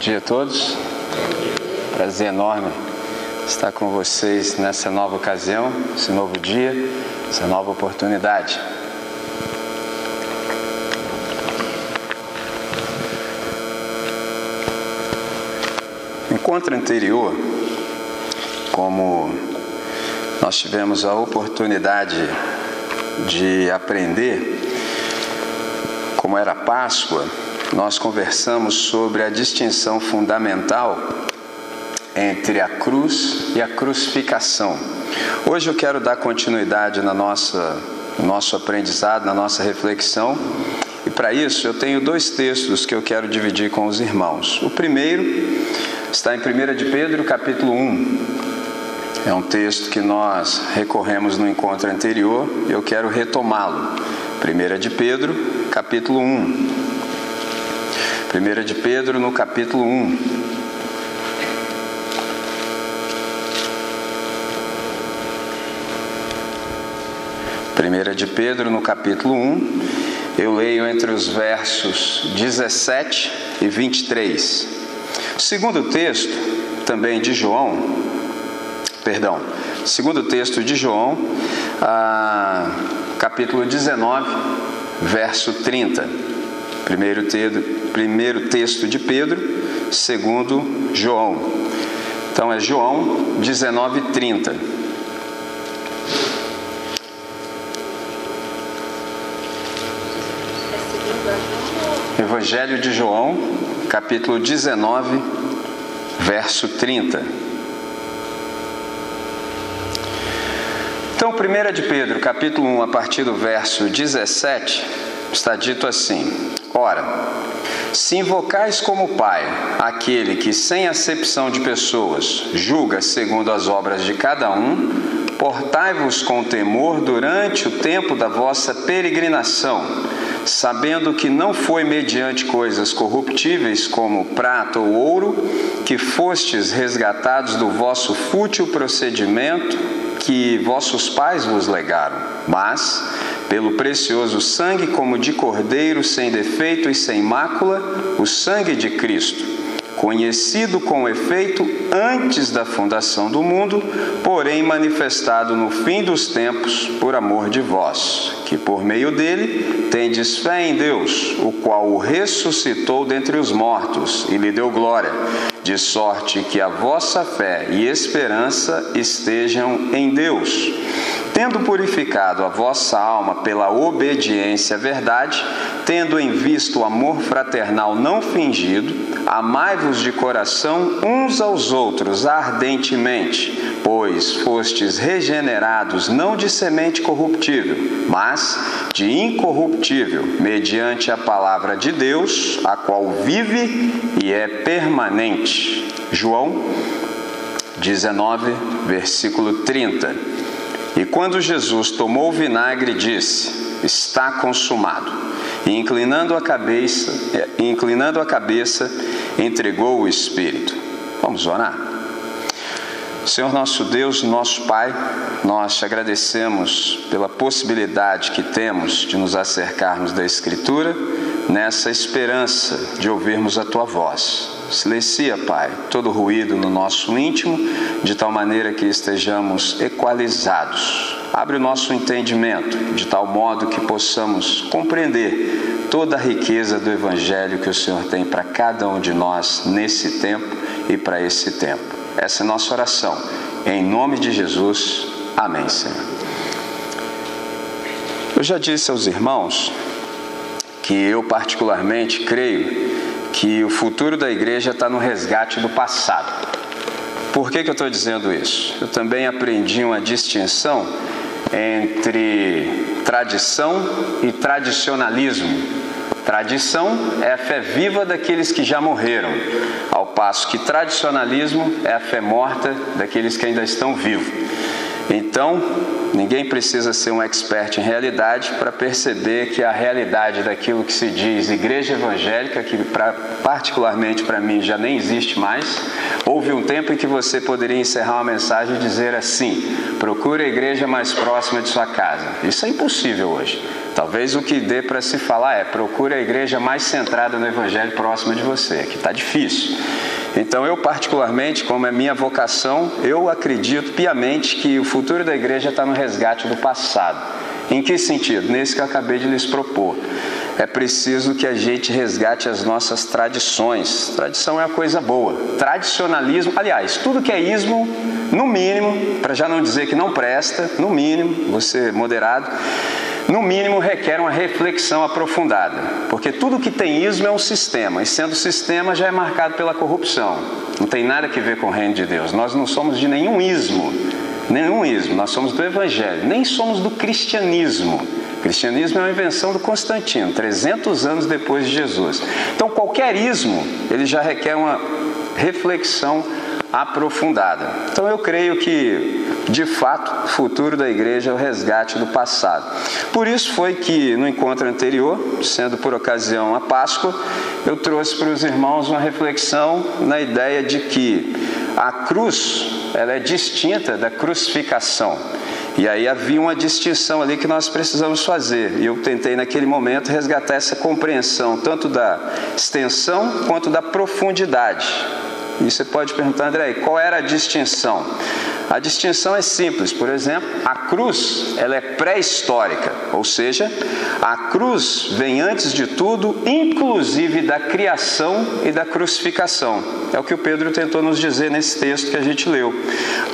dia a todos. Prazer enorme estar com vocês nessa nova ocasião, esse novo dia, essa nova oportunidade. No encontro anterior, como nós tivemos a oportunidade de aprender como era Páscoa, nós conversamos sobre a distinção fundamental entre a cruz e a crucificação. Hoje eu quero dar continuidade na nossa no nosso aprendizado, na nossa reflexão. E para isso eu tenho dois textos que eu quero dividir com os irmãos. O primeiro está em 1 de Pedro, capítulo 1. É um texto que nós recorremos no encontro anterior e eu quero retomá-lo. 1 de Pedro, capítulo 1. 1 de Pedro, no capítulo 1. Primeira de Pedro, no capítulo 1, eu leio entre os versos 17 e 23. O segundo texto, também de João, perdão, segundo texto de João, ah, capítulo 19, verso 30. Primeiro, primeiro texto de Pedro, segundo João. Então é João 19:30. Evangelho de João, capítulo 19, verso 30. Então, 1 de Pedro, capítulo 1, a partir do verso 17, está dito assim: Ora, se invocais como Pai aquele que, sem acepção de pessoas, julga segundo as obras de cada um, portai-vos com temor durante o tempo da vossa peregrinação, sabendo que não foi mediante coisas corruptíveis como prata ou ouro que fostes resgatados do vosso fútil procedimento que vossos pais vos legaram, mas pelo precioso sangue como de cordeiro sem defeito e sem mácula, o sangue de Cristo, conhecido com efeito antes da fundação do mundo, porém manifestado no fim dos tempos por amor de vós, que por meio dele tendes fé em Deus, o qual o ressuscitou dentre os mortos e lhe deu glória, de sorte que a vossa fé e esperança estejam em Deus tendo purificado a vossa alma pela obediência à verdade, tendo em vista o amor fraternal não fingido, amai-vos de coração uns aos outros ardentemente, pois fostes regenerados não de semente corruptível, mas de incorruptível, mediante a palavra de Deus, a qual vive e é permanente. João 19, versículo 30. E quando Jesus tomou o vinagre, disse: Está consumado. E inclinando a cabeça, inclinando a cabeça, entregou o espírito. Vamos orar. Senhor nosso Deus, nosso Pai, nós te agradecemos pela possibilidade que temos de nos acercarmos da Escritura nessa esperança de ouvirmos a tua voz. Silencia, Pai, todo ruído no nosso íntimo, de tal maneira que estejamos equalizados. Abre o nosso entendimento, de tal modo que possamos compreender toda a riqueza do Evangelho que o Senhor tem para cada um de nós nesse tempo e para esse tempo. Essa é nossa oração. Em nome de Jesus. Amém, Senhor. Eu já disse aos irmãos que eu, particularmente, creio que o futuro da igreja está no resgate do passado. Por que, que eu estou dizendo isso? Eu também aprendi uma distinção entre tradição e tradicionalismo. Tradição é a fé viva daqueles que já morreram, ao passo que tradicionalismo é a fé morta daqueles que ainda estão vivos. Então, ninguém precisa ser um expert em realidade para perceber que a realidade daquilo que se diz igreja evangélica, que pra, particularmente para mim já nem existe mais, houve um tempo em que você poderia encerrar uma mensagem e dizer assim: procure a igreja mais próxima de sua casa. Isso é impossível hoje. Talvez o que dê para se falar é procure a igreja mais centrada no evangelho próxima de você, que está difícil. Então, eu, particularmente, como é minha vocação, eu acredito piamente que o futuro da igreja está no resgate do passado. Em que sentido? Nesse que eu acabei de lhes propor. É preciso que a gente resgate as nossas tradições. Tradição é uma coisa boa. Tradicionalismo, aliás, tudo que é ismo, no mínimo, para já não dizer que não presta, no mínimo, você moderado, no mínimo requer uma reflexão aprofundada, porque tudo que tem ismo é um sistema, e sendo sistema já é marcado pela corrupção. Não tem nada a ver com o reino de Deus. Nós não somos de nenhum ismo, nenhum ismo, nós somos do evangelho, nem somos do cristianismo. O cristianismo é uma invenção do Constantino, 300 anos depois de Jesus. Então, qualquer ismo, ele já requer uma reflexão aprofundada. Então eu creio que, de fato, o futuro da igreja é o resgate do passado. Por isso foi que no encontro anterior, sendo por ocasião a Páscoa, eu trouxe para os irmãos uma reflexão na ideia de que a cruz ela é distinta da crucificação. E aí havia uma distinção ali que nós precisamos fazer. E eu tentei naquele momento resgatar essa compreensão tanto da extensão quanto da profundidade e você pode perguntar, André, qual era a distinção? A distinção é simples. Por exemplo, a cruz ela é pré-histórica, ou seja, a cruz vem antes de tudo, inclusive da criação e da crucificação. É o que o Pedro tentou nos dizer nesse texto que a gente leu.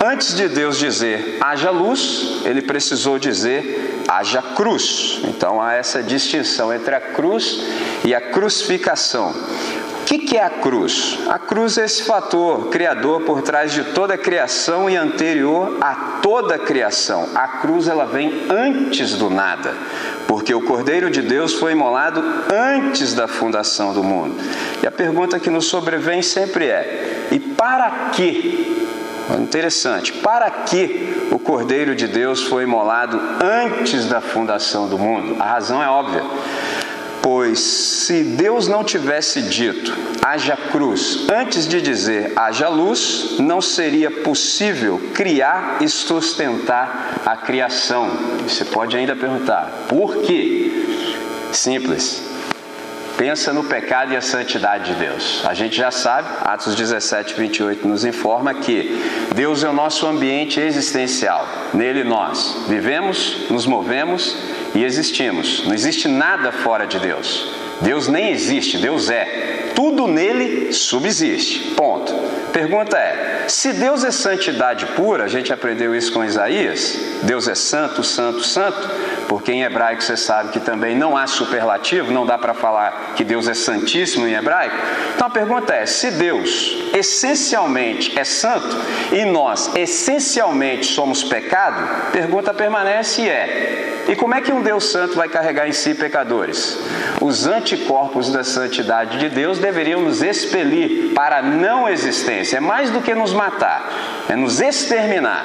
Antes de Deus dizer haja luz, ele precisou dizer haja cruz. Então há essa distinção entre a cruz e a crucificação. O que, que é a cruz? A cruz é esse fator criador por trás de toda a criação e anterior a toda a criação. A cruz ela vem antes do nada, porque o Cordeiro de Deus foi imolado antes da fundação do mundo. E a pergunta que nos sobrevém sempre é: e para que? Interessante, para que o Cordeiro de Deus foi imolado antes da fundação do mundo? A razão é óbvia Pois se Deus não tivesse dito haja cruz antes de dizer haja luz, não seria possível criar e sustentar a criação. Você pode ainda perguntar, por quê? Simples. Pensa no pecado e a santidade de Deus. A gente já sabe, Atos 17, 28 nos informa que Deus é o nosso ambiente existencial. Nele nós vivemos, nos movemos e existimos. Não existe nada fora de Deus. Deus nem existe, Deus é. Tudo nele subsiste. Ponto. Pergunta é: se Deus é santidade pura, a gente aprendeu isso com Isaías, Deus é santo, santo, santo, porque em hebraico você sabe que também não há superlativo, não dá para falar que Deus é santíssimo em hebraico. Então a pergunta é: se Deus essencialmente é santo e nós essencialmente somos pecado, pergunta permanece e é: e como é que um Deus santo vai carregar em si pecadores? Os anticorpos da santidade de Deus deveriam nos expelir para a não existência. É mais do que nos matar, é nos exterminar.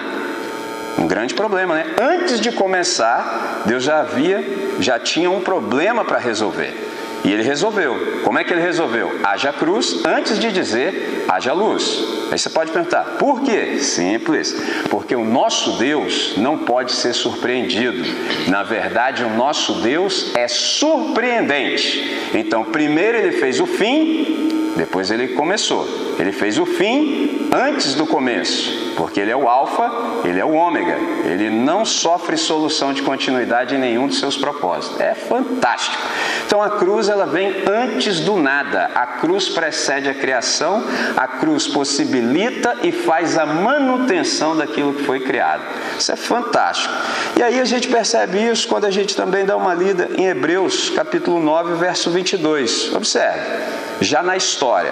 Um grande problema, né? Antes de começar, Deus já havia, já tinha um problema para resolver. E ele resolveu. Como é que ele resolveu? Haja cruz antes de dizer haja luz. Aí você pode perguntar, por quê? Simples, porque o nosso Deus não pode ser surpreendido. Na verdade, o nosso Deus é surpreendente. Então, primeiro ele fez o fim, depois ele começou. Ele fez o fim antes do começo, porque ele é o Alfa, ele é o Ômega. Ele não sofre solução de continuidade em nenhum dos seus propósitos. É fantástico. Então a cruz ela vem antes do nada. A cruz precede a criação, a cruz possibilita e faz a manutenção daquilo que foi criado. Isso é fantástico. E aí a gente percebe isso quando a gente também dá uma lida em Hebreus, capítulo 9, verso 22. Observe já na história.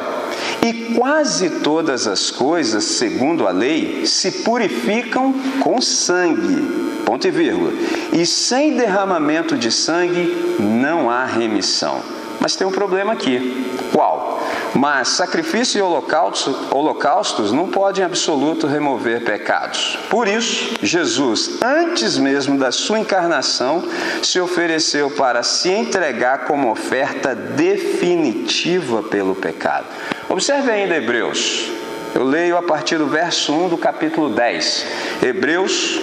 E quase todas as coisas, segundo a lei, se purificam com sangue. Ponto e vírgula. E sem derramamento de sangue não há remissão. Mas tem um problema aqui. Qual? Mas sacrifício e holocausto, holocaustos não podem em absoluto remover pecados. Por isso, Jesus, antes mesmo da sua encarnação, se ofereceu para se entregar como oferta definitiva pelo pecado. Observe ainda Hebreus. Eu leio a partir do verso 1 do capítulo 10. Hebreus,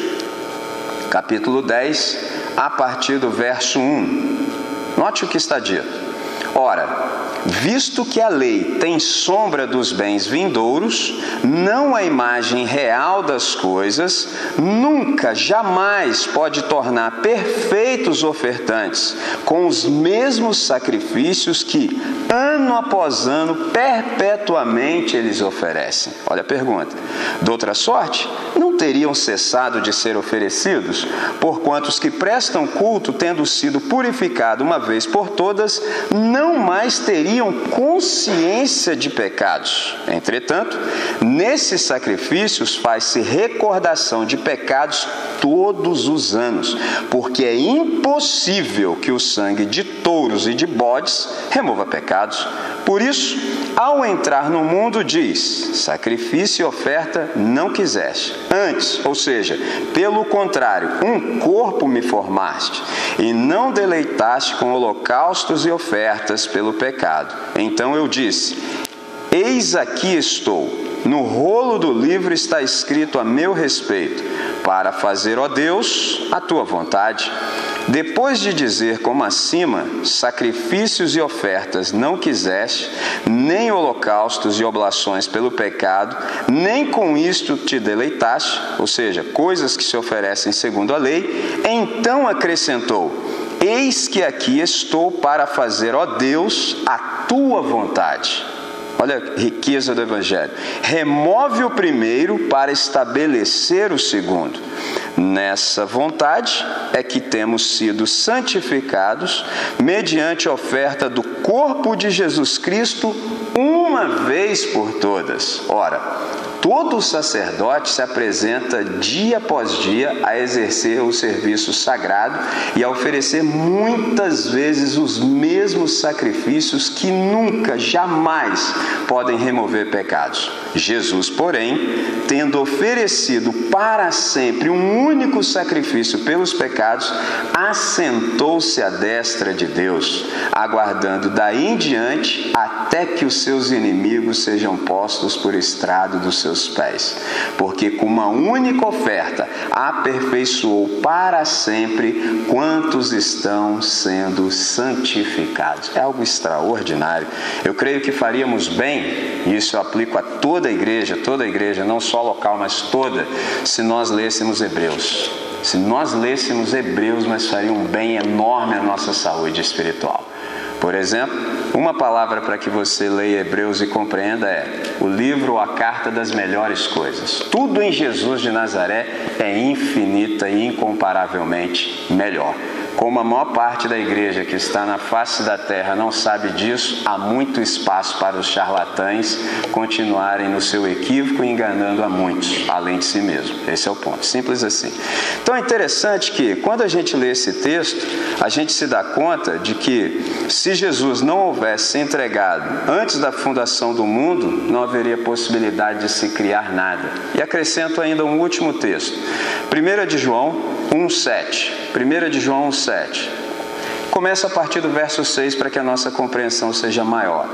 capítulo 10, a partir do verso 1. Note o que está dito. Ora, Visto que a lei tem sombra dos bens vindouros, não a imagem real das coisas, nunca, jamais pode tornar perfeitos ofertantes com os mesmos sacrifícios que, ano após ano, perpetuamente eles oferecem. Olha a pergunta. De outra sorte, não teriam cessado de ser oferecidos, porquanto os que prestam culto, tendo sido purificados uma vez por todas, não mais teriam teriam consciência de pecados. Entretanto, nesses sacrifícios faz-se recordação de pecados todos os anos, porque é impossível que o sangue de touros e de bodes remova pecados. Por isso, ao entrar no mundo, diz: sacrifício e oferta não quiseste. Antes, ou seja, pelo contrário, um corpo me formaste, e não deleitaste com holocaustos e ofertas pelo pecado. Então eu disse: Eis aqui estou. No rolo do livro está escrito a meu respeito, para fazer, ó Deus, a tua vontade. Depois de dizer, como acima, sacrifícios e ofertas não quiseste, nem holocaustos e oblações pelo pecado, nem com isto te deleitaste, ou seja, coisas que se oferecem segundo a lei, então acrescentou: Eis que aqui estou para fazer, ó Deus, a tua vontade. Olha a riqueza do Evangelho. Remove o primeiro para estabelecer o segundo. Nessa vontade é que temos sido santificados mediante a oferta do corpo de Jesus Cristo uma vez por todas. Ora, todo sacerdote se apresenta dia após dia a exercer o serviço sagrado e a oferecer muitas vezes os mesmos sacrifícios que nunca, jamais podem remover pecados. Jesus, porém, tendo oferecido para sempre um único sacrifício pelos pecados, assentou-se à destra de Deus, aguardando daí em diante até que os seus inimigos sejam postos por estrado dos seus pés. Porque com uma única oferta aperfeiçoou para sempre quantos estão sendo santificados. É algo extraordinário. Eu creio que faríamos bem, e isso eu aplico a toda a igreja, toda a igreja, não só local, mas toda, se nós lêssemos Hebreus. Se nós lêssemos Hebreus, mas faria um bem enorme à nossa saúde espiritual. Por exemplo, uma palavra para que você leia Hebreus e compreenda é o livro ou a carta das melhores coisas. Tudo em Jesus de Nazaré é infinita e incomparavelmente melhor. Como a maior parte da igreja que está na face da terra não sabe disso, há muito espaço para os charlatães continuarem no seu equívoco e enganando a muitos, além de si mesmo. Esse é o ponto, simples assim. Então é interessante que, quando a gente lê esse texto, a gente se dá conta de que, se Jesus não houvesse se entregado antes da fundação do mundo, não haveria possibilidade de se criar nada. E acrescento ainda um último texto. 1 de João 1,7. 1 de João 1,7. Começa a partir do verso 6 para que a nossa compreensão seja maior.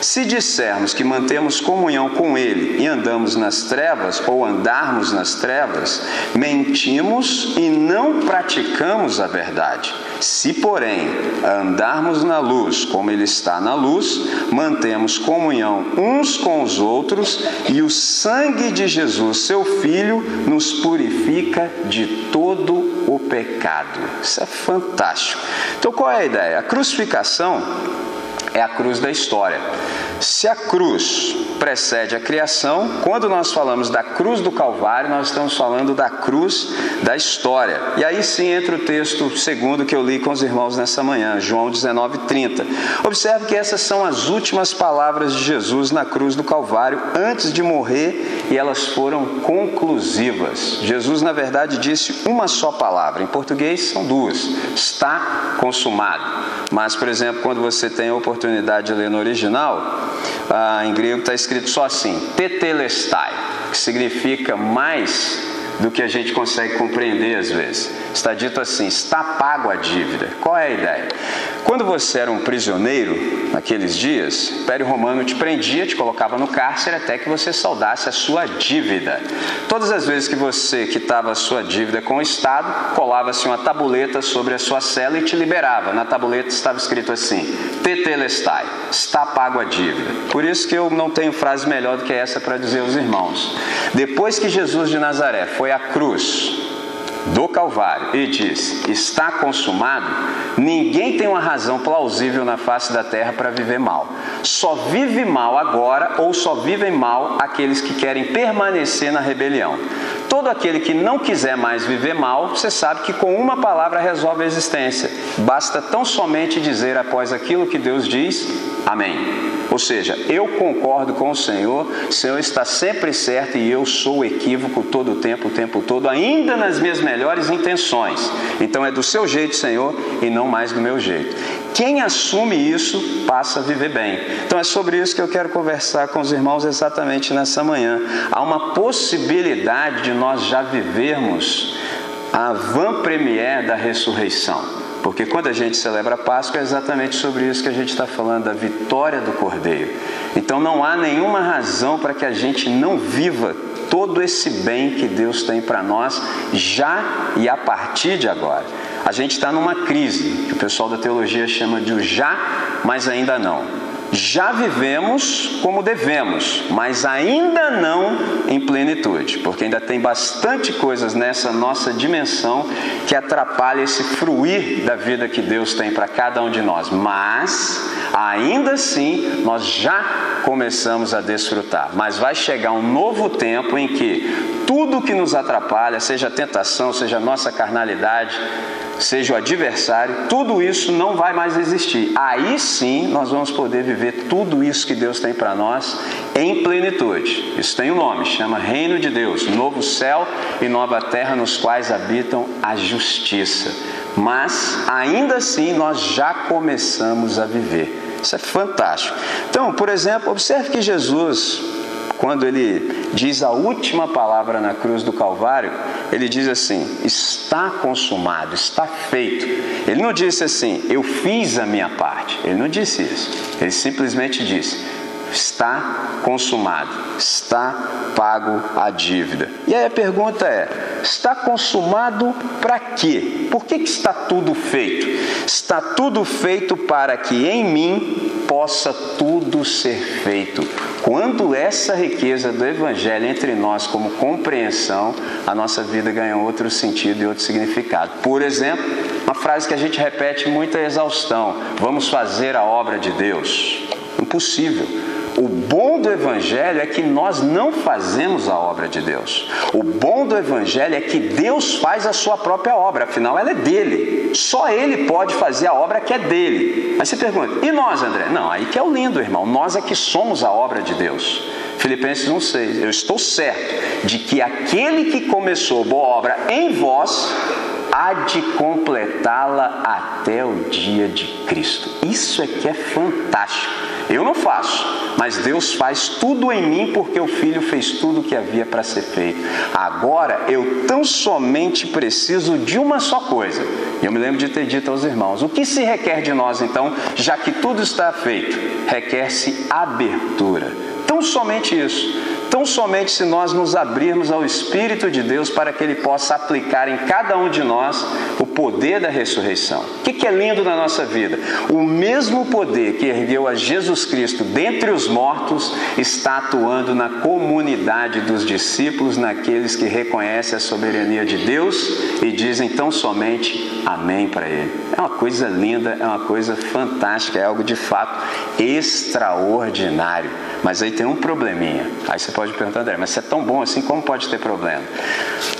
Se dissermos que mantemos comunhão com Ele e andamos nas trevas, ou andarmos nas trevas, mentimos e não praticamos a verdade. Se, porém, andarmos na luz, como Ele está na luz, mantemos comunhão uns com os outros, e o sangue de Jesus, seu Filho, nos purifica de todo o pecado. Isso é fantástico. Então, qual é a ideia? A crucificação é a cruz da história. Se a cruz precede a criação, quando nós falamos da cruz do Calvário, nós estamos falando da cruz da história. E aí sim entra o texto segundo que eu li com os irmãos nessa manhã, João 19:30. Observe que essas são as últimas palavras de Jesus na cruz do Calvário antes de morrer e elas foram conclusivas. Jesus, na verdade, disse uma só palavra. Em português são duas: está consumado. Mas, por exemplo, quando você tem a oportunidade de ler no original, ah, em grego está escrito só assim, tetelestai, que significa mais do que a gente consegue compreender às vezes. Está dito assim: está pago a dívida. Qual é a ideia? Quando você era um prisioneiro, naqueles dias, o Império Romano te prendia, te colocava no cárcere até que você saudasse a sua dívida. Todas as vezes que você quitava a sua dívida com o Estado, colava-se uma tabuleta sobre a sua cela e te liberava. Na tabuleta estava escrito assim: Tetelestai, está pago a dívida. Por isso que eu não tenho frase melhor do que essa para dizer aos irmãos. Depois que Jesus de Nazaré foi à cruz, do Calvário e diz: Está consumado, ninguém tem uma razão plausível na face da terra para viver mal. Só vive mal agora ou só vivem mal aqueles que querem permanecer na rebelião. Todo aquele que não quiser mais viver mal, você sabe que com uma palavra resolve a existência. Basta tão somente dizer após aquilo que Deus diz: Amém. Ou seja, eu concordo com o Senhor, o Senhor está sempre certo e eu sou equívoco todo o tempo, o tempo todo, ainda nas minhas melhores intenções. Então é do seu jeito, Senhor, e não mais do meu jeito. Quem assume isso passa a viver bem. Então é sobre isso que eu quero conversar com os irmãos exatamente nessa manhã. Há uma possibilidade de nós já vivermos a van premier da ressurreição. Porque quando a gente celebra a Páscoa é exatamente sobre isso que a gente está falando, da vitória do Cordeiro. Então não há nenhuma razão para que a gente não viva todo esse bem que Deus tem para nós já e a partir de agora. A gente está numa crise, que o pessoal da teologia chama de o já, mas ainda não já vivemos como devemos, mas ainda não em plenitude, porque ainda tem bastante coisas nessa nossa dimensão que atrapalha esse fruir da vida que Deus tem para cada um de nós. Mas ainda assim, nós já começamos a desfrutar. Mas vai chegar um novo tempo em que tudo que nos atrapalha, seja a tentação, seja a nossa carnalidade, seja o adversário, tudo isso não vai mais existir. Aí sim nós vamos poder viver tudo isso que Deus tem para nós em plenitude. Isso tem um nome, chama Reino de Deus, novo céu e nova terra nos quais habitam a justiça. Mas ainda assim nós já começamos a viver. Isso é fantástico. Então, por exemplo, observe que Jesus quando ele diz a última palavra na cruz do Calvário, ele diz assim: está consumado, está feito. Ele não disse assim, eu fiz a minha parte. Ele não disse isso. Ele simplesmente disse: está consumado, está pago a dívida. E aí a pergunta é: está consumado para quê? Por que, que está tudo feito? Está tudo feito para que em mim possa tudo ser feito quando essa riqueza do Evangelho entre nós, como compreensão, a nossa vida ganha outro sentido e outro significado. Por exemplo, uma frase que a gente repete muita exaustão: vamos fazer a obra de Deus. Impossível. O bom do Evangelho é que nós não fazemos a obra de Deus. O bom do Evangelho é que Deus faz a sua própria obra, afinal ela é dele. Só ele pode fazer a obra que é dele. Aí você pergunta, e nós, André? Não, aí que é o lindo, irmão. Nós é que somos a obra de Deus. Filipenses 1,6. Eu estou certo de que aquele que começou boa obra em vós há de completá-la até o dia de Cristo. Isso é que é fantástico. Eu não faço, mas Deus faz tudo em mim porque o Filho fez tudo o que havia para ser feito. Agora eu tão somente preciso de uma só coisa. E eu me lembro de ter dito aos irmãos: o que se requer de nós então, já que tudo está feito? Requer-se abertura. Tão somente isso tão somente se nós nos abrirmos ao Espírito de Deus para que Ele possa aplicar em cada um de nós o poder da ressurreição. O que é lindo na nossa vida? O mesmo poder que ergueu a Jesus Cristo dentre os mortos está atuando na comunidade dos discípulos, naqueles que reconhecem a soberania de Deus e dizem tão somente amém para Ele. É uma coisa linda, é uma coisa fantástica, é algo de fato extraordinário. Mas aí tem um probleminha. Aí você pode perguntar, André, mas se é tão bom assim, como pode ter problema?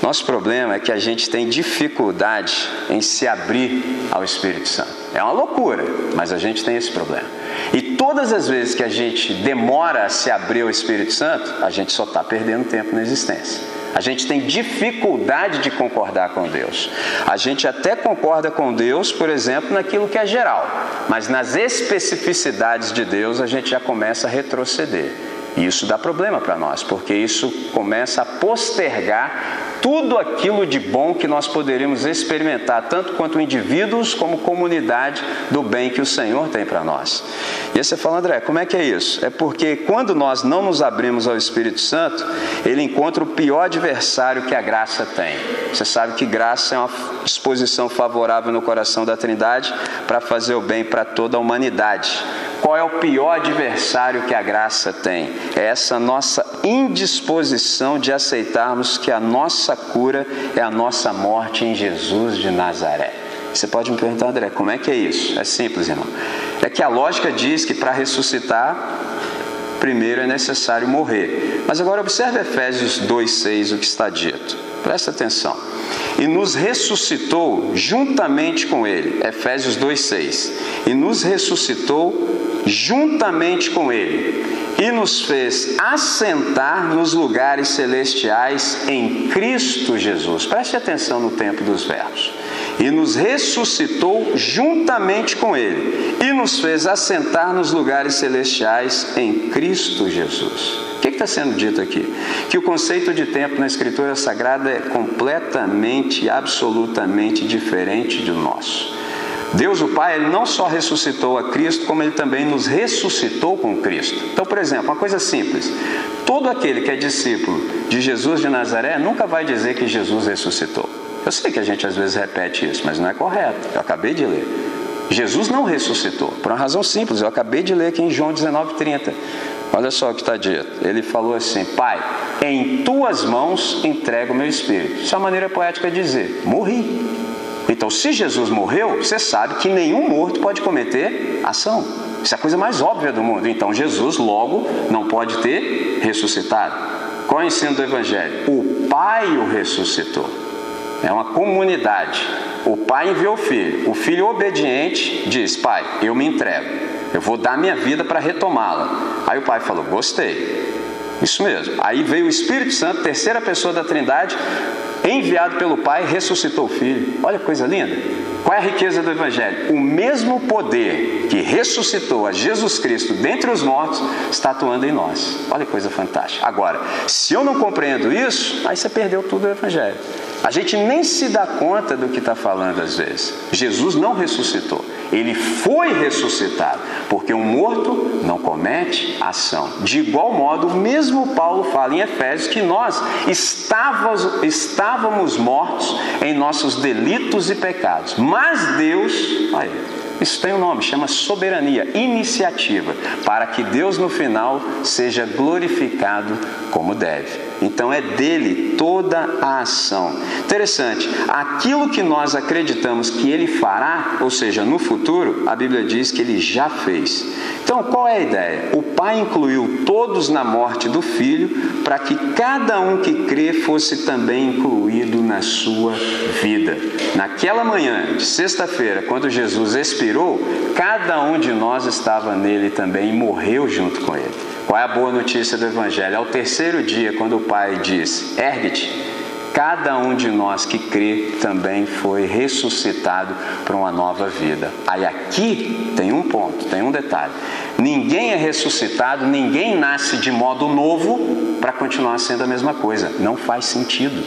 Nosso problema é que a gente tem dificuldade em se abrir ao Espírito Santo. É uma loucura, mas a gente tem esse problema. E todas as vezes que a gente demora a se abrir ao Espírito Santo, a gente só está perdendo tempo na existência. A gente tem dificuldade de concordar com Deus. A gente até concorda com Deus, por exemplo, naquilo que é geral, mas nas especificidades de Deus a gente já começa a retroceder. E isso dá problema para nós, porque isso começa a postergar tudo aquilo de bom que nós poderíamos experimentar, tanto quanto indivíduos como comunidade, do bem que o Senhor tem para nós. E aí você fala, André, como é que é isso? É porque quando nós não nos abrimos ao Espírito Santo, ele encontra o pior adversário que a graça tem. Você sabe que graça é uma disposição favorável no coração da Trindade para fazer o bem para toda a humanidade. Qual é o pior adversário que a graça tem? É essa nossa indisposição de aceitarmos que a nossa cura é a nossa morte em Jesus de Nazaré. Você pode me perguntar, André, como é que é isso? É simples, irmão. É que a lógica diz que para ressuscitar, primeiro é necessário morrer. Mas agora observe Efésios 2,6, o que está dito. Presta atenção. E nos ressuscitou juntamente com Ele. Efésios 2,6. E nos ressuscitou juntamente com Ele e nos fez assentar nos lugares celestiais em Cristo Jesus. Preste atenção no tempo dos verbos. E nos ressuscitou juntamente com Ele e nos fez assentar nos lugares celestiais em Cristo Jesus. O que está sendo dito aqui? Que o conceito de tempo na Escritura Sagrada é completamente, absolutamente diferente do nosso. Deus, o Pai, ele não só ressuscitou a Cristo, como ele também nos ressuscitou com Cristo. Então, por exemplo, uma coisa simples: todo aquele que é discípulo de Jesus de Nazaré nunca vai dizer que Jesus ressuscitou. Eu sei que a gente às vezes repete isso, mas não é correto. Eu acabei de ler. Jesus não ressuscitou, por uma razão simples. Eu acabei de ler aqui em João 19,30. Olha só o que está dito. Ele falou assim: Pai, em tuas mãos entrego o meu espírito. Isso é uma maneira poética de dizer: morri. Então, se Jesus morreu, você sabe que nenhum morto pode cometer ação. Isso é a coisa mais óbvia do mundo. Então, Jesus logo não pode ter ressuscitado. Qual é o ensino do Evangelho? O Pai o ressuscitou. É uma comunidade. O Pai enviou o Filho. O Filho obediente diz: Pai, eu me entrego. Eu vou dar minha vida para retomá-la. Aí o Pai falou: Gostei. Isso mesmo. Aí veio o Espírito Santo, terceira pessoa da Trindade, enviado pelo Pai, ressuscitou o Filho. Olha que coisa linda. Qual é a riqueza do Evangelho? O mesmo poder que ressuscitou a Jesus Cristo dentre os mortos está atuando em nós. Olha que coisa fantástica. Agora, se eu não compreendo isso, aí você perdeu tudo o Evangelho. A gente nem se dá conta do que está falando às vezes. Jesus não ressuscitou. Ele foi ressuscitado, porque um morto não comete ação. De igual modo, o mesmo Paulo fala em Efésios que nós estávamos, estávamos mortos em nossos delitos e pecados, mas Deus, olha, isso tem um nome, chama soberania, iniciativa, para que Deus no final seja glorificado como deve. Então é dele toda a ação. Interessante, aquilo que nós acreditamos que ele fará, ou seja, no futuro, a Bíblia diz que ele já fez. Então qual é a ideia? O Pai incluiu todos na morte do Filho para que cada um que crê fosse também incluído na sua vida. Naquela manhã de sexta-feira, quando Jesus expirou, cada um de nós estava nele também e morreu junto com ele. Qual é a boa notícia do Evangelho? Ao terceiro dia, quando o Pai diz: ergue-te, cada um de nós que crê também foi ressuscitado para uma nova vida. Aí aqui tem um ponto, tem um detalhe. Ninguém é ressuscitado, ninguém nasce de modo novo para continuar sendo a mesma coisa. Não faz sentido.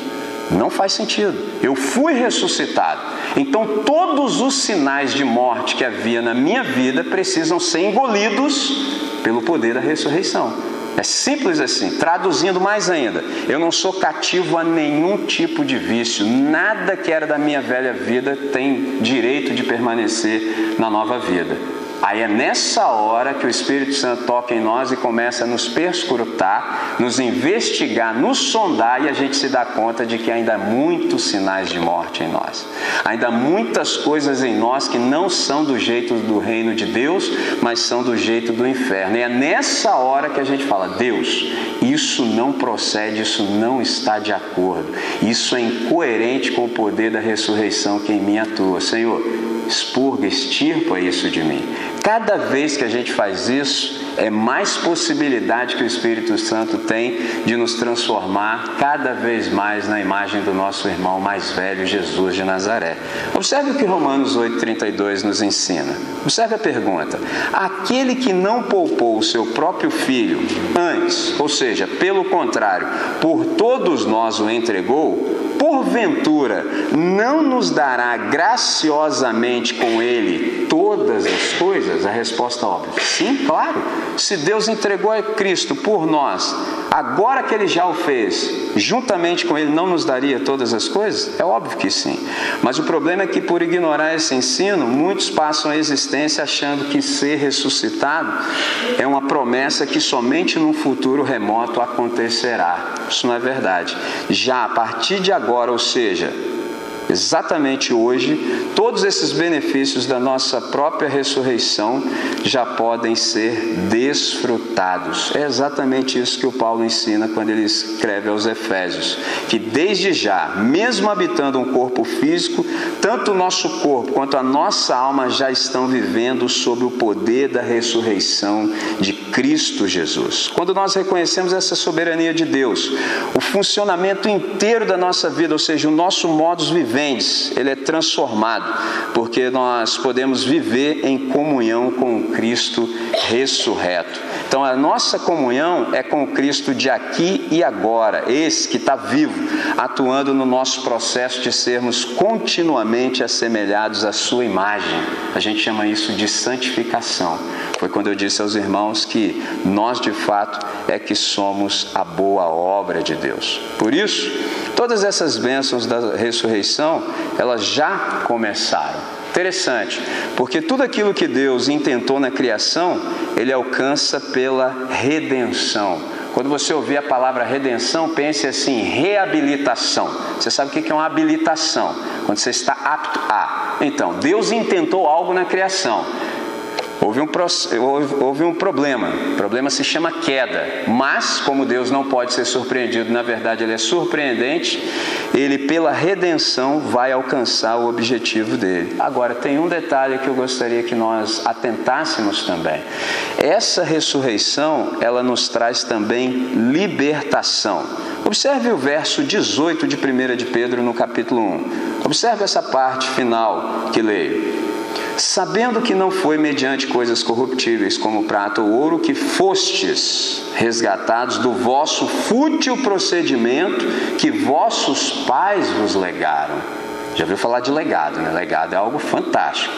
Não faz sentido. Eu fui ressuscitado. Então todos os sinais de morte que havia na minha vida precisam ser engolidos pelo poder da ressurreição. É simples assim. Traduzindo mais ainda, eu não sou cativo a nenhum tipo de vício. Nada que era da minha velha vida tem direito de permanecer na nova vida. Aí é nessa hora que o Espírito Santo toca em nós e começa a nos perscrutar, nos investigar, nos sondar e a gente se dá conta de que ainda há muitos sinais de morte em nós. Ainda há muitas coisas em nós que não são do jeito do reino de Deus, mas são do jeito do inferno. E é nessa hora que a gente fala: Deus, isso não procede, isso não está de acordo, isso é incoerente com o poder da ressurreição que em mim atua. Senhor, expurga, extirpa isso de mim. Cada vez que a gente faz isso, é mais possibilidade que o Espírito Santo tem de nos transformar cada vez mais na imagem do nosso irmão mais velho, Jesus de Nazaré. Observe o que Romanos 8,32 nos ensina. Observe a pergunta: aquele que não poupou o seu próprio filho antes, ou seja, pelo contrário, por todos nós o entregou, porventura não nos dará graciosamente com ele todas as coisas? A resposta óbvia: sim, claro. Se Deus entregou a Cristo por nós, agora que ele já o fez, juntamente com ele não nos daria todas as coisas? É óbvio que sim. Mas o problema é que por ignorar esse ensino, muitos passam a existência achando que ser ressuscitado é uma promessa que somente num futuro remoto acontecerá. Isso não é verdade. Já a partir de agora, ou seja, Exatamente hoje, todos esses benefícios da nossa própria ressurreição já podem ser desfrutados. É exatamente isso que o Paulo ensina quando ele escreve aos Efésios: que desde já, mesmo habitando um corpo físico, tanto o nosso corpo quanto a nossa alma já estão vivendo sob o poder da ressurreição de Cristo Jesus. Quando nós reconhecemos essa soberania de Deus, o funcionamento inteiro da nossa vida, ou seja, o nosso modus vivendi, ele é transformado, porque nós podemos viver em comunhão com Cristo ressurreto. Então a nossa comunhão é com Cristo de aqui e agora, esse que está vivo, atuando no nosso processo de sermos continuamente assemelhados à Sua imagem. A gente chama isso de santificação. Foi quando eu disse aos irmãos que nós de fato é que somos a boa obra de Deus. Por isso, todas essas bênçãos da ressurreição, elas já começaram. Interessante, porque tudo aquilo que Deus intentou na criação, ele alcança pela redenção. Quando você ouvir a palavra redenção, pense assim: reabilitação. Você sabe o que é uma habilitação? Quando você está apto a. Então, Deus intentou algo na criação. Houve um, houve um problema, o problema se chama queda, mas como Deus não pode ser surpreendido, na verdade ele é surpreendente, ele pela redenção vai alcançar o objetivo dele. Agora, tem um detalhe que eu gostaria que nós atentássemos também. Essa ressurreição, ela nos traz também libertação. Observe o verso 18 de 1 de Pedro no capítulo 1. Observe essa parte final que leio sabendo que não foi mediante coisas corruptíveis, como prata ou ouro, que fostes resgatados do vosso fútil procedimento que vossos pais vos legaram. Já viu falar de legado, né? Legado é algo fantástico.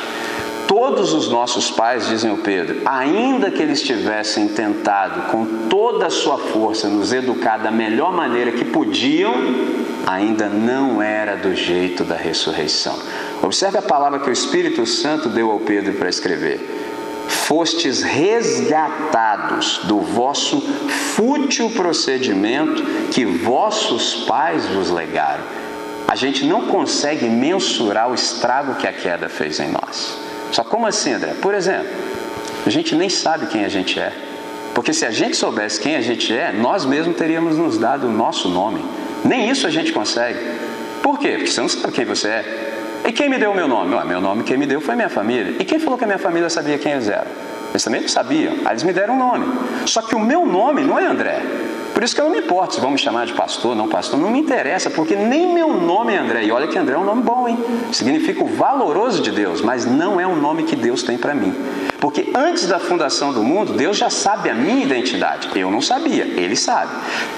Todos os nossos pais, dizem o Pedro, ainda que eles tivessem tentado com toda a sua força nos educar da melhor maneira que podiam, ainda não era do jeito da ressurreição. Observe a palavra que o Espírito Santo deu ao Pedro para escrever. Fostes resgatados do vosso fútil procedimento que vossos pais vos legaram. A gente não consegue mensurar o estrago que a queda fez em nós. Só como assim, André? Por exemplo, a gente nem sabe quem a gente é. Porque se a gente soubesse quem a gente é, nós mesmos teríamos nos dado o nosso nome. Nem isso a gente consegue. Por quê? Porque você não sabe quem você é. E quem me deu o meu nome? Ué, meu nome quem me deu foi minha família. E quem falou que a minha família sabia quem eles eram? Eles também não sabiam. Aí eles me deram um nome. Só que o meu nome não é André. Por isso que eu não me importo se vão me chamar de pastor, não pastor, não me interessa, porque nem meu nome é André. E olha que André é um nome bom, hein? Significa o valoroso de Deus, mas não é o nome que Deus tem para mim. Porque antes da fundação do mundo, Deus já sabe a minha identidade. Eu não sabia, ele sabe.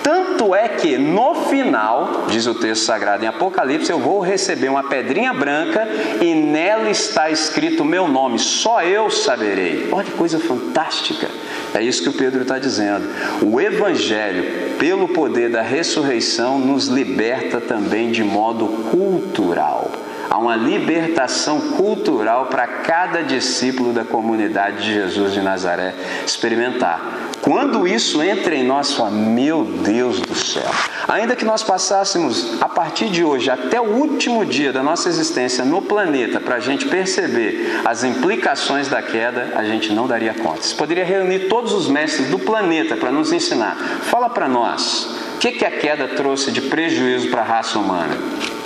Tanto é que no final, diz o texto sagrado em Apocalipse, eu vou receber uma pedrinha branca e nela está escrito o meu nome. Só eu saberei. Olha que coisa fantástica. É isso que o Pedro está dizendo. O Evangelho, pelo poder da ressurreição, nos liberta também de modo cultural. Há uma libertação cultural para cada discípulo da comunidade de Jesus de Nazaré experimentar. Quando isso entra em nós, fala, meu Deus do céu. Ainda que nós passássemos a partir de hoje até o último dia da nossa existência no planeta para a gente perceber as implicações da queda, a gente não daria conta. Você poderia reunir todos os mestres do planeta para nos ensinar. Fala para nós, o que, que a queda trouxe de prejuízo para a raça humana?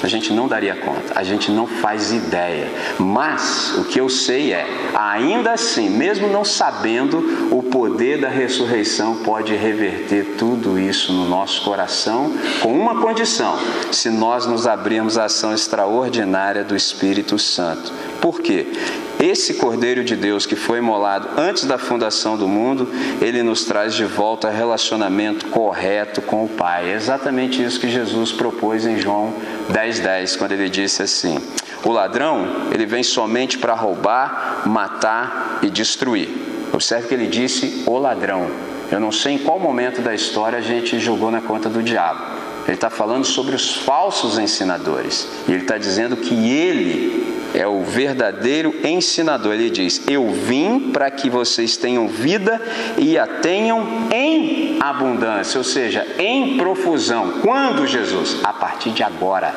A gente não daria conta, a gente não faz ideia. Mas o que eu sei é, ainda assim, mesmo não sabendo, o poder da ressurreição pode reverter tudo isso no nosso coração, com uma condição: se nós nos abrirmos à ação extraordinária do Espírito Santo. Por quê? Esse Cordeiro de Deus que foi imolado antes da fundação do mundo, ele nos traz de volta relacionamento correto com o Pai. É exatamente isso que Jesus propôs em João 10,10, 10, quando ele disse assim: O ladrão, ele vem somente para roubar, matar e destruir. Observe que ele disse o ladrão. Eu não sei em qual momento da história a gente jogou na conta do diabo. Ele está falando sobre os falsos ensinadores. E ele está dizendo que ele é o verdadeiro ensinador. Ele diz: Eu vim para que vocês tenham vida e a tenham em abundância, ou seja, em profusão. Quando, Jesus? A partir de agora.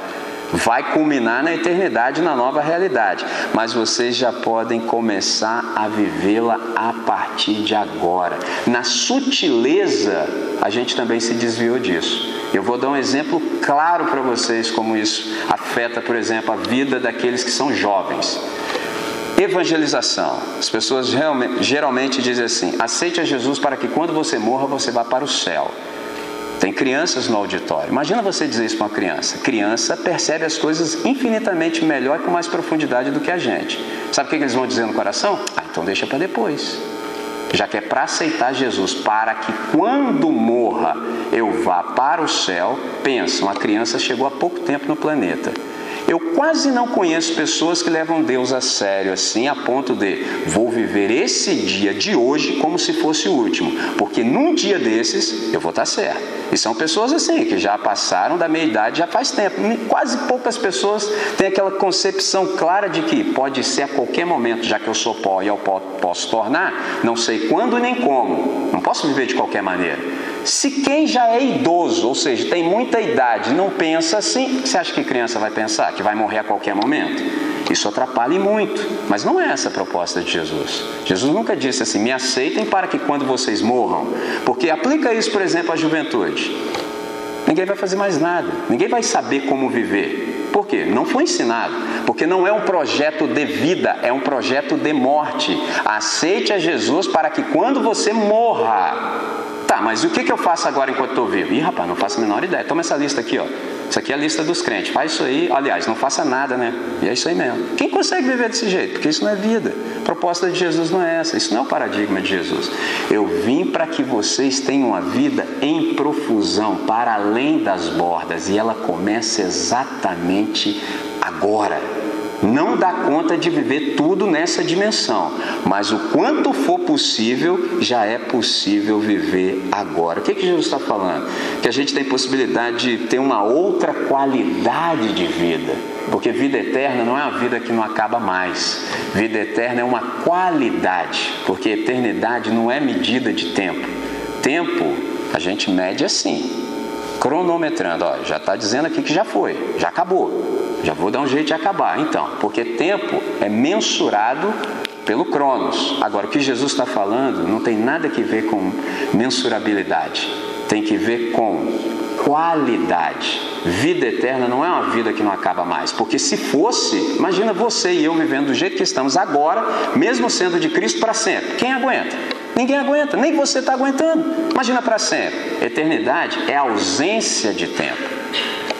Vai culminar na eternidade, na nova realidade, mas vocês já podem começar a vivê-la a partir de agora. Na sutileza, a gente também se desviou disso. Eu vou dar um exemplo claro para vocês como isso afeta, por exemplo, a vida daqueles que são jovens. Evangelização. As pessoas geralmente dizem assim: aceite a Jesus para que quando você morra você vá para o céu. Tem crianças no auditório. Imagina você dizer isso para uma criança. Criança percebe as coisas infinitamente melhor e com mais profundidade do que a gente. Sabe o que eles vão dizer no coração? Ah, então deixa para depois já que é para aceitar Jesus, para que quando morra eu vá para o céu, pensa, uma criança chegou há pouco tempo no planeta. Eu quase não conheço pessoas que levam Deus a sério assim, a ponto de vou viver esse dia de hoje como se fosse o último, porque num dia desses eu vou estar certo. E são pessoas assim, que já passaram da meia idade já faz tempo. Quase poucas pessoas têm aquela concepção clara de que pode ser a qualquer momento, já que eu sou pó e eu posso tornar, não sei quando nem como, não posso viver de qualquer maneira. Se quem já é idoso, ou seja, tem muita idade, não pensa assim, você acha que criança vai pensar que vai morrer a qualquer momento? Isso atrapalha muito, mas não é essa a proposta de Jesus. Jesus nunca disse assim: me aceitem para que quando vocês morram, porque aplica isso, por exemplo, à juventude. Ninguém vai fazer mais nada, ninguém vai saber como viver. Por quê? Não foi ensinado. Porque não é um projeto de vida, é um projeto de morte. Aceite a Jesus para que quando você morra, mas o que, que eu faço agora enquanto estou vivo? Ih, rapaz, não faço a menor ideia. Toma essa lista aqui, ó. Isso aqui é a lista dos crentes. Faz isso aí. Aliás, não faça nada, né? E é isso aí mesmo. Quem consegue viver desse jeito? Porque isso não é vida. A proposta de Jesus não é essa. Isso não é o paradigma de Jesus. Eu vim para que vocês tenham uma vida em profusão, para além das bordas. E ela começa exatamente agora não dá conta de viver tudo nessa dimensão, mas o quanto for possível, já é possível viver agora. O que, que Jesus está falando? Que a gente tem possibilidade de ter uma outra qualidade de vida, porque vida eterna não é uma vida que não acaba mais, vida eterna é uma qualidade, porque eternidade não é medida de tempo. Tempo a gente mede assim, cronometrando, ó, já está dizendo aqui que já foi, já acabou. Já vou dar um jeito de acabar, então, porque tempo é mensurado pelo Cronos. Agora, o que Jesus está falando não tem nada que ver com mensurabilidade, tem que ver com qualidade. Vida eterna não é uma vida que não acaba mais, porque se fosse, imagina você e eu vivendo do jeito que estamos agora, mesmo sendo de Cristo para sempre. Quem aguenta? Ninguém aguenta, nem você está aguentando. Imagina para sempre. Eternidade é ausência de tempo.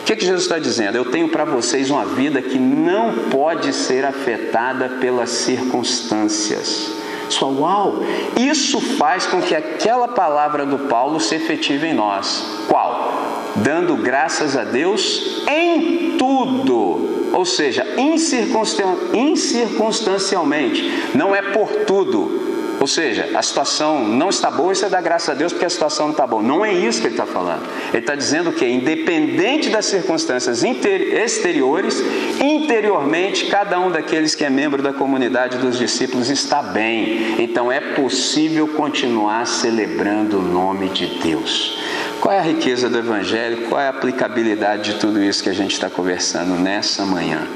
O que, que Jesus está dizendo? Eu tenho para vocês uma vida que não pode ser afetada pelas circunstâncias. Só uau! Isso faz com que aquela palavra do Paulo se efetive em nós. Qual? Dando graças a Deus em tudo. Ou seja, incircunstancialmente. Não é por tudo, ou seja, a situação não está boa e você dá graças a Deus porque a situação não está boa. Não é isso que ele está falando. Ele está dizendo que, independente das circunstâncias exteriores, interiormente, cada um daqueles que é membro da comunidade dos discípulos está bem. Então é possível continuar celebrando o nome de Deus. Qual é a riqueza do Evangelho? Qual é a aplicabilidade de tudo isso que a gente está conversando nessa manhã?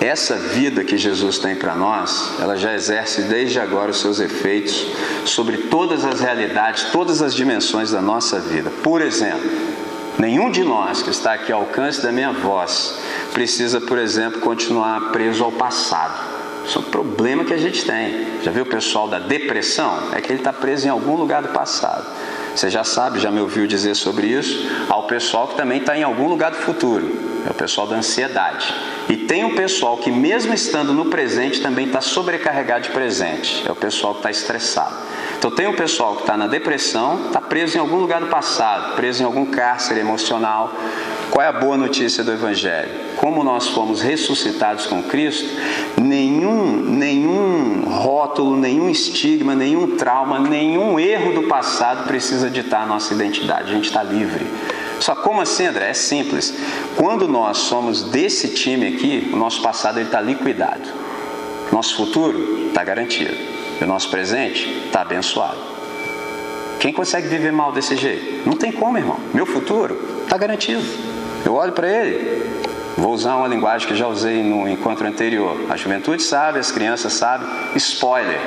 Essa vida que Jesus tem para nós, ela já exerce desde agora os seus efeitos sobre todas as realidades, todas as dimensões da nossa vida. Por exemplo, Nenhum de nós que está aqui ao alcance da minha voz precisa, por exemplo, continuar preso ao passado. Isso é um problema que a gente tem. Já viu o pessoal da depressão? É que ele está preso em algum lugar do passado. Você já sabe, já me ouviu dizer sobre isso. Ao pessoal que também está em algum lugar do futuro. É o pessoal da ansiedade. E tem um pessoal que, mesmo estando no presente, também está sobrecarregado de presente. É o pessoal que está estressado. Então, tem um pessoal que está na depressão, está preso em algum lugar do passado, preso em algum cárcere emocional. Qual é a boa notícia do Evangelho? Como nós fomos ressuscitados com Cristo, nenhum, nenhum rótulo, nenhum estigma, nenhum trauma, nenhum erro do passado precisa ditar a nossa identidade. A gente está livre. Só como assim, André? É simples. Quando nós somos desse time aqui, o nosso passado está liquidado. Nosso futuro está garantido. E o nosso presente está abençoado. Quem consegue viver mal desse jeito? Não tem como, irmão. Meu futuro está garantido. Eu olho para ele, Vou usar uma linguagem que já usei no encontro anterior. A juventude sabe, as crianças sabem. Spoiler.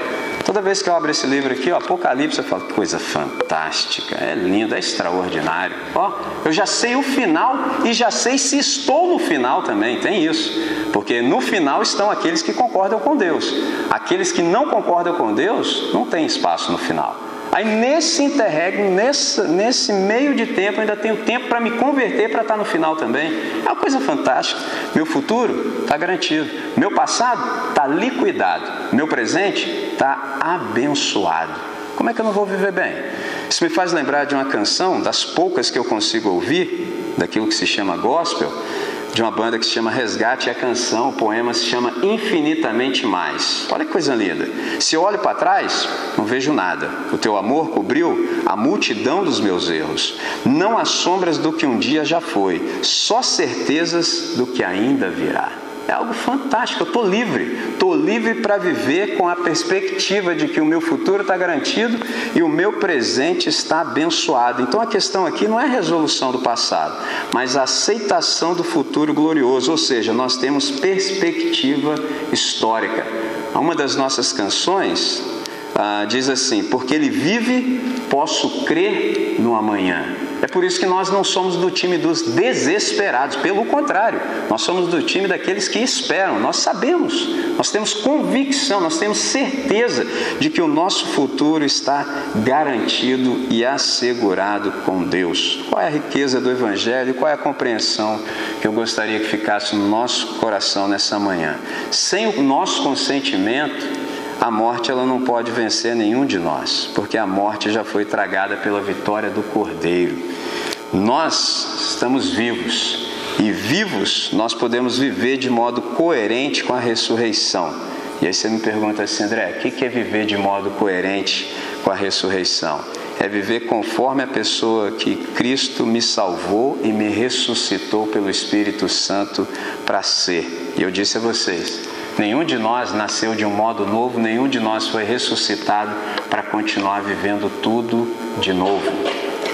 Toda vez que eu abro esse livro aqui, ó, Apocalipse, eu falo, coisa fantástica, é lindo, é extraordinário. Ó, eu já sei o final e já sei se estou no final também, tem isso. Porque no final estão aqueles que concordam com Deus. Aqueles que não concordam com Deus, não tem espaço no final. Aí nesse interregno, nesse, nesse meio de tempo, ainda tenho tempo para me converter para estar tá no final também. É uma coisa fantástica. Meu futuro está garantido. Meu passado está liquidado. Meu presente está abençoado. Como é que eu não vou viver bem? Isso me faz lembrar de uma canção, das poucas que eu consigo ouvir, daquilo que se chama gospel, de uma banda que se chama Resgate e a canção, o poema se chama Infinitamente Mais. Olha que coisa linda. Se eu olho para trás, não vejo nada. O teu amor cobriu a multidão dos meus erros. Não há sombras do que um dia já foi, só certezas do que ainda virá. É algo fantástico. Eu estou livre. Estou livre para viver com a perspectiva de que o meu futuro está garantido e o meu presente está abençoado. Então a questão aqui não é a resolução do passado, mas a aceitação do futuro glorioso. Ou seja, nós temos perspectiva histórica. Uma das nossas canções ah, diz assim: Porque ele vive, posso crer no amanhã. É por isso que nós não somos do time dos desesperados, pelo contrário, nós somos do time daqueles que esperam. Nós sabemos, nós temos convicção, nós temos certeza de que o nosso futuro está garantido e assegurado com Deus. Qual é a riqueza do Evangelho? Qual é a compreensão que eu gostaria que ficasse no nosso coração nessa manhã? Sem o nosso consentimento, a morte ela não pode vencer nenhum de nós, porque a morte já foi tragada pela vitória do Cordeiro. Nós estamos vivos e vivos nós podemos viver de modo coerente com a ressurreição. E aí você me pergunta assim, André, o que é viver de modo coerente com a ressurreição? É viver conforme a pessoa que Cristo me salvou e me ressuscitou pelo Espírito Santo para ser. E eu disse a vocês, Nenhum de nós nasceu de um modo novo, nenhum de nós foi ressuscitado para continuar vivendo tudo de novo.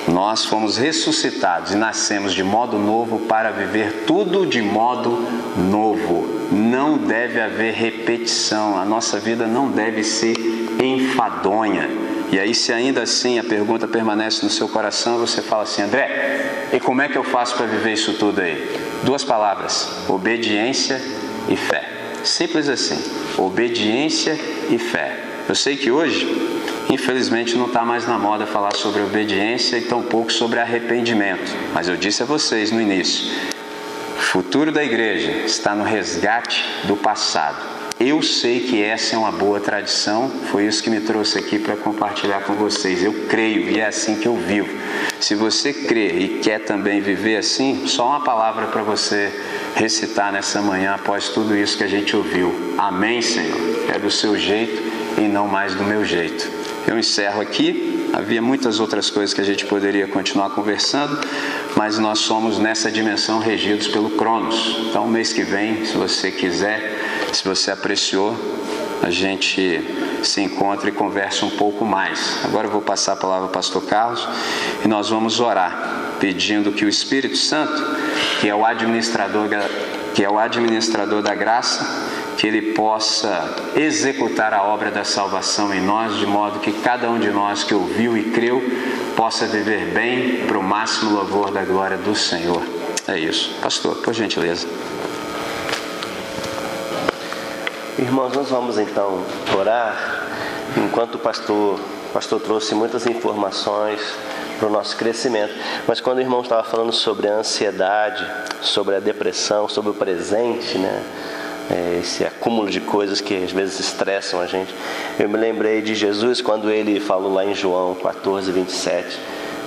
Nós fomos ressuscitados e nascemos de modo novo para viver tudo de modo novo. Não deve haver repetição, a nossa vida não deve ser enfadonha. E aí, se ainda assim a pergunta permanece no seu coração, você fala assim: André, e como é que eu faço para viver isso tudo aí? Duas palavras: obediência e fé. Simples assim: obediência e fé. Eu sei que hoje, infelizmente, não está mais na moda falar sobre obediência e tampouco sobre arrependimento, mas eu disse a vocês no início: o futuro da igreja está no resgate do passado. Eu sei que essa é uma boa tradição, foi isso que me trouxe aqui para compartilhar com vocês. Eu creio e é assim que eu vivo. Se você crê e quer também viver assim, só uma palavra para você recitar nessa manhã após tudo isso que a gente ouviu. Amém, Senhor. É do seu jeito e não mais do meu jeito. Eu encerro aqui. Havia muitas outras coisas que a gente poderia continuar conversando, mas nós somos nessa dimensão regidos pelo Cronos. Então, mês que vem, se você quiser, se você apreciou, a gente se encontra e conversa um pouco mais. Agora eu vou passar a palavra ao pastor Carlos e nós vamos orar, pedindo que o Espírito Santo, que é o administrador, que é o administrador da graça, que Ele possa executar a obra da salvação em nós, de modo que cada um de nós que ouviu e creu possa viver bem para o máximo louvor da glória do Senhor. É isso. Pastor, por gentileza. Irmãos, nós vamos então orar, enquanto o pastor, o pastor trouxe muitas informações para o nosso crescimento. Mas quando o irmão estava falando sobre a ansiedade, sobre a depressão, sobre o presente, né? É, esse acúmulo de coisas que às vezes estressam a gente. Eu me lembrei de Jesus quando ele falou lá em João 14, 27.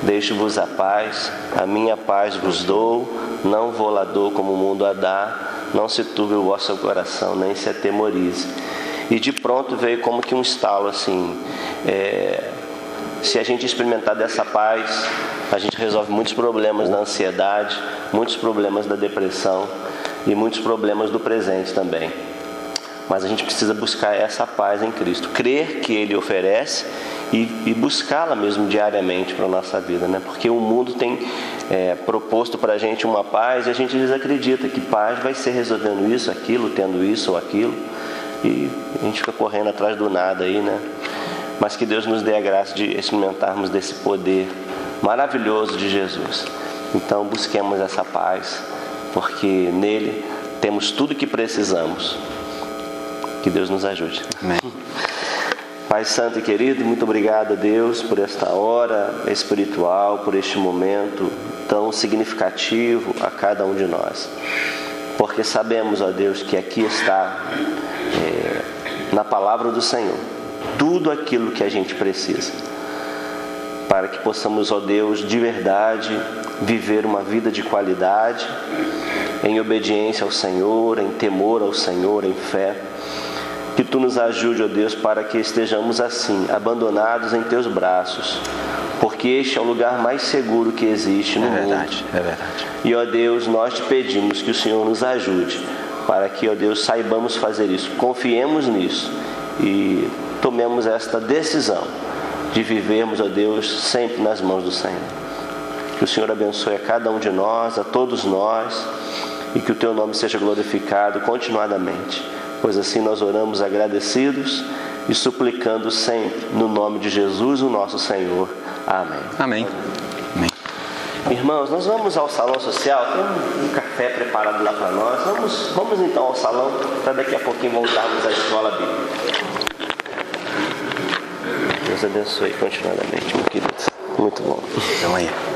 Deixo-vos a paz, a minha paz vos dou, não vou lá dou como o mundo a dá, não se turbe o vosso coração, nem se atemorize. E de pronto veio como que um estalo assim. É, se a gente experimentar dessa paz, a gente resolve muitos problemas da ansiedade, muitos problemas da depressão e muitos problemas do presente também. Mas a gente precisa buscar essa paz em Cristo, crer que Ele oferece e, e buscá-la mesmo diariamente para a nossa vida, né? Porque o mundo tem é, proposto para a gente uma paz e a gente desacredita que paz vai ser resolvendo isso, aquilo, tendo isso ou aquilo e a gente fica correndo atrás do nada aí, né? Mas que Deus nos dê a graça de experimentarmos desse poder maravilhoso de Jesus. Então busquemos essa paz, porque nele temos tudo que precisamos. Que Deus nos ajude. Amém. Pai Santo e querido, muito obrigado a Deus por esta hora espiritual, por este momento tão significativo a cada um de nós. Porque sabemos, ó Deus, que aqui está, na palavra do Senhor, tudo aquilo que a gente precisa. Para que possamos, ó Deus, de verdade, viver uma vida de qualidade, em obediência ao Senhor, em temor ao Senhor, em fé que tu nos ajude, ó Deus, para que estejamos assim, abandonados em teus braços, porque este é o lugar mais seguro que existe no é mundo. verdade, é verdade. E, ó Deus, nós te pedimos que o Senhor nos ajude, para que, ó Deus, saibamos fazer isso, confiemos nisso e tomemos esta decisão de vivermos, ó Deus, sempre nas mãos do Senhor. Que o Senhor abençoe a cada um de nós, a todos nós, e que o teu nome seja glorificado continuadamente pois assim nós oramos agradecidos e suplicando sempre no nome de Jesus, o nosso Senhor. Amém. Amém. Amém. Irmãos, nós vamos ao salão social, tem um, um café preparado lá para nós. Vamos, vamos então ao salão para daqui a pouquinho voltarmos à escola bíblica. Deus abençoe continuadamente, meu querido. Muito bom. Até amanhã.